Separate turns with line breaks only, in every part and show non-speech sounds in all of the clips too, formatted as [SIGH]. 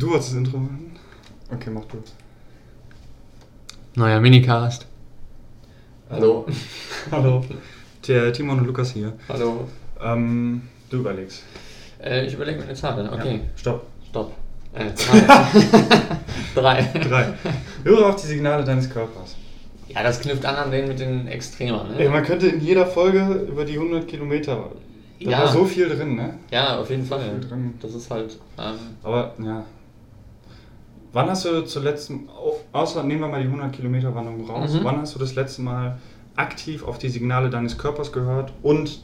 Du wolltest das Intro machen? Okay, mach du.
Neuer Minicast.
Hallo. [LAUGHS]
Hallo. Der Timon und Lukas hier.
Hallo.
Ähm, du überlegst.
Äh, ich überlege mir eine Zahl. Okay.
Ja, stopp.
Stopp. Äh, drei. [LAUGHS] drei.
Drei. Höre auf die Signale deines Körpers.
Ja, das knüpft an an den mit den Extremen,
Ey,
ne?
man könnte in jeder Folge über die 100 Kilometer. Da
Ja.
war so viel drin, ne?
Ja, auf jeden Fall.
viel drin.
Das ist halt. Ähm,
Aber, ja. Wann hast du zuletzt, au- außer nehmen wir mal die 100 Kilometer Wanderung raus,
Mhm.
wann hast du das letzte Mal aktiv auf die Signale deines Körpers gehört und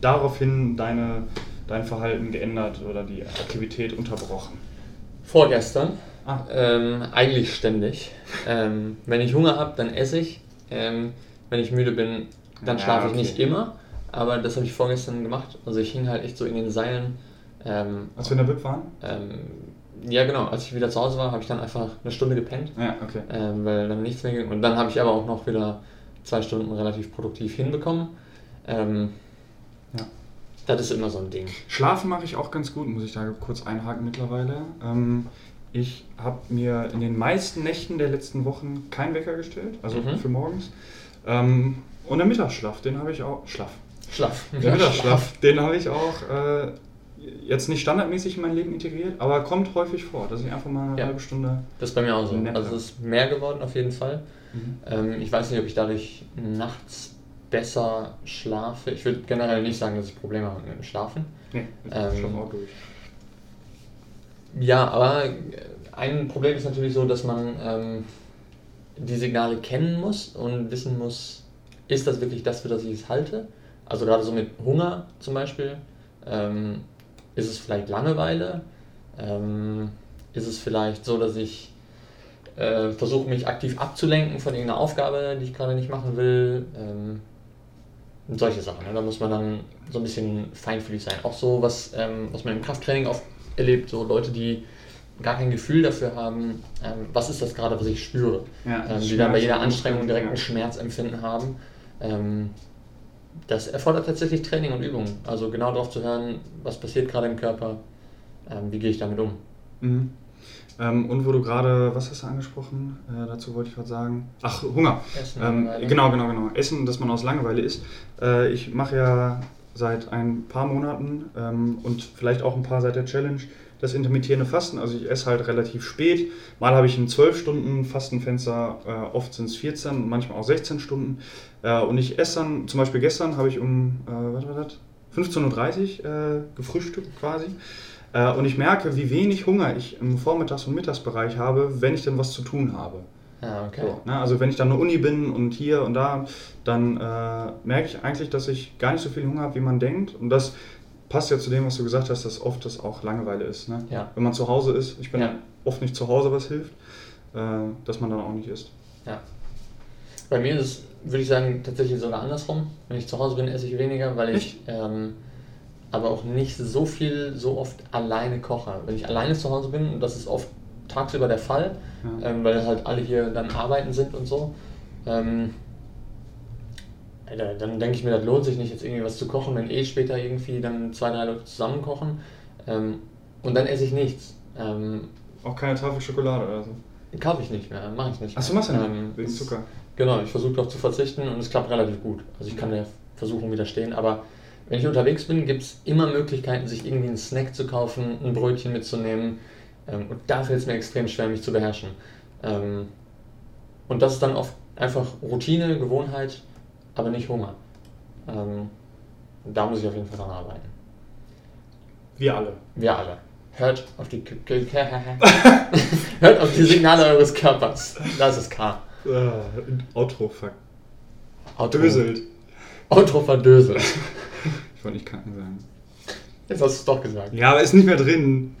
daraufhin deine, dein Verhalten geändert oder die Aktivität unterbrochen?
vorgestern.
Ah.
Ähm, eigentlich ständig. Ähm, wenn ich Hunger habe, dann esse ich. Ähm, wenn ich müde bin, dann
Ja,
schlafe ich
okay.
nicht immer. Aber das habe ich vorgestern gemacht. Also ich hing halt echt so in den Seilen. Ähm,
Als wir in der BIP waren?
Ja, genau. Als ich wieder zu Hause war, habe ich dann einfach eine Stunde gepennt.
Ja, okay.
ähm, weil dann nichts mehr ging. Und dann habe ich aber auch noch wieder zwei Stunden relativ produktiv hinbekommen. Ähm,
Ja.
Das ist immer so ein Ding.
Schlafen mache ich auch ganz gut, muss ich da kurz einhaken mittlerweile. Ähm, ich habe mir in den meisten Nächten der letzten Wochen keinen Wecker gestellt, also
Mhm.
für morgens. Ähm, und der Mittagsschlaf, den habe ich auch. Schlaf.
Schlaf.
Der Mittagsschlaf, [LAUGHS] den habe ich auch äh, jetzt nicht standardmäßig in mein Leben integriert, aber kommt häufig vor, dass ich einfach mal eine
Ja.
halbe Stunde.
Das ist bei mir auch so. Also es ist mehr geworden auf jeden Fall.
Mhm.
Ähm, ich weiß nicht, ob ich dadurch nachts besser schlafe. Ich würde generell nicht sagen, dass ich Probleme habe mit dem Schlafen.
Nee, ich
Ähm,
schlafe auch durch.
Ja, aber ein Problem ist natürlich so, dass man ähm, die Signale kennen muss und wissen muss, ist das wirklich das, für das ich es halte? Also gerade so mit Hunger zum Beispiel. Ähm, ist es vielleicht Langeweile? Ähm, ist es vielleicht so, dass ich äh, versuche, mich aktiv abzulenken von irgendeiner Aufgabe, die ich gerade nicht machen will? Ähm, und solche Sachen. Ne? Da muss man dann so ein bisschen feinfühlig sein. Auch so, was, ähm, was man im Krafttraining oft erlebt, so Leute, die gar kein Gefühl dafür haben, ähm, was ist das gerade, was ich spüre.
Ja,
ähm, die dann bei jeder Anstrengung direkt ein Schmerzempfinden haben. Ähm, das erfordert tatsächlich Training und Übung. Also genau darauf zu hören, was passiert gerade im Körper, ähm, wie gehe ich damit um.
Mhm. Ähm, und wo du gerade, was hast du angesprochen? Äh, dazu wollte ich was sagen. Ach, Hunger.
Essen,
Ähm, genau, genau, genau. Essen, dass man aus Langeweile isst. Äh, ich mache ja seit ein paar Monaten ähm, und vielleicht auch ein paar seit der Challenge das intermittierende Fasten. Also ich esse halt relativ spät. Mal habe ich ein 12-Stunden-Fastenfenster, äh, oft sind es 14, manchmal auch 16 Stunden. Äh, und ich esse dann, zum Beispiel gestern habe ich um, äh, was war das? 15.30 Uhr äh, gefrühstückt quasi. Äh, und ich merke, wie wenig Hunger ich im Vormittags- und Mittagsbereich habe, wenn ich denn was zu tun habe.
Ja, okay.
So, ne? Also wenn ich dann eine Uni bin und hier und da, dann äh, merke ich eigentlich, dass ich gar nicht so viel Hunger habe, wie man denkt. Und das passt ja zu dem, was du gesagt hast, dass oft das auch Langeweile ist. Ne?
Ja.
Wenn man zu Hause ist, ich bin
Ja.
oft nicht zu Hause, was hilft, äh, dass man dann auch nicht isst.
Ja. Bei mir ist es, würde ich sagen, tatsächlich sogar andersrum. Wenn ich zu Hause bin, esse ich weniger, weil ich ähm, aber auch nicht so viel, so oft alleine koche. Wenn ich alleine zu Hause bin, und das ist oft tagsüber der Fall,
Ja.
ähm, weil halt alle hier dann arbeiten sind und so, ähm, Alter, dann denke ich mir, das lohnt sich nicht, jetzt irgendwie was zu kochen, wenn eh später irgendwie dann zwei, drei Leute zusammen kochen. Ähm, und dann esse ich nichts. Ähm,
Auch keine Tafel Schokolade oder so.
kaufe ich nicht mehr, mache ich nicht mehr.
Achso, machst du nicht?
Ähm,
Wegen Zucker.
Genau, ich versuche darauf zu verzichten und es klappt relativ gut. Also ich kann der Versuchung widerstehen, aber wenn ich unterwegs bin, gibt es immer Möglichkeiten, sich irgendwie einen Snack zu kaufen, ein Brötchen mitzunehmen. Ähm, und da fällt es mir extrem schwer, mich zu beherrschen. Ähm, und das ist dann oft einfach Routine, Gewohnheit, aber nicht Hunger. Ähm, da muss ich auf jeden Fall dran arbeiten.
Wir alle.
Wir alle. Hört auf die [LAUGHS] Hört auf die Signale eures Körpers. Das ist K.
Äh, Outro, Döselt.
Outro verdöselt.
Ich wollte nicht kacken sagen.
Jetzt hast du es doch gesagt.
Ja, aber ist nicht mehr drin.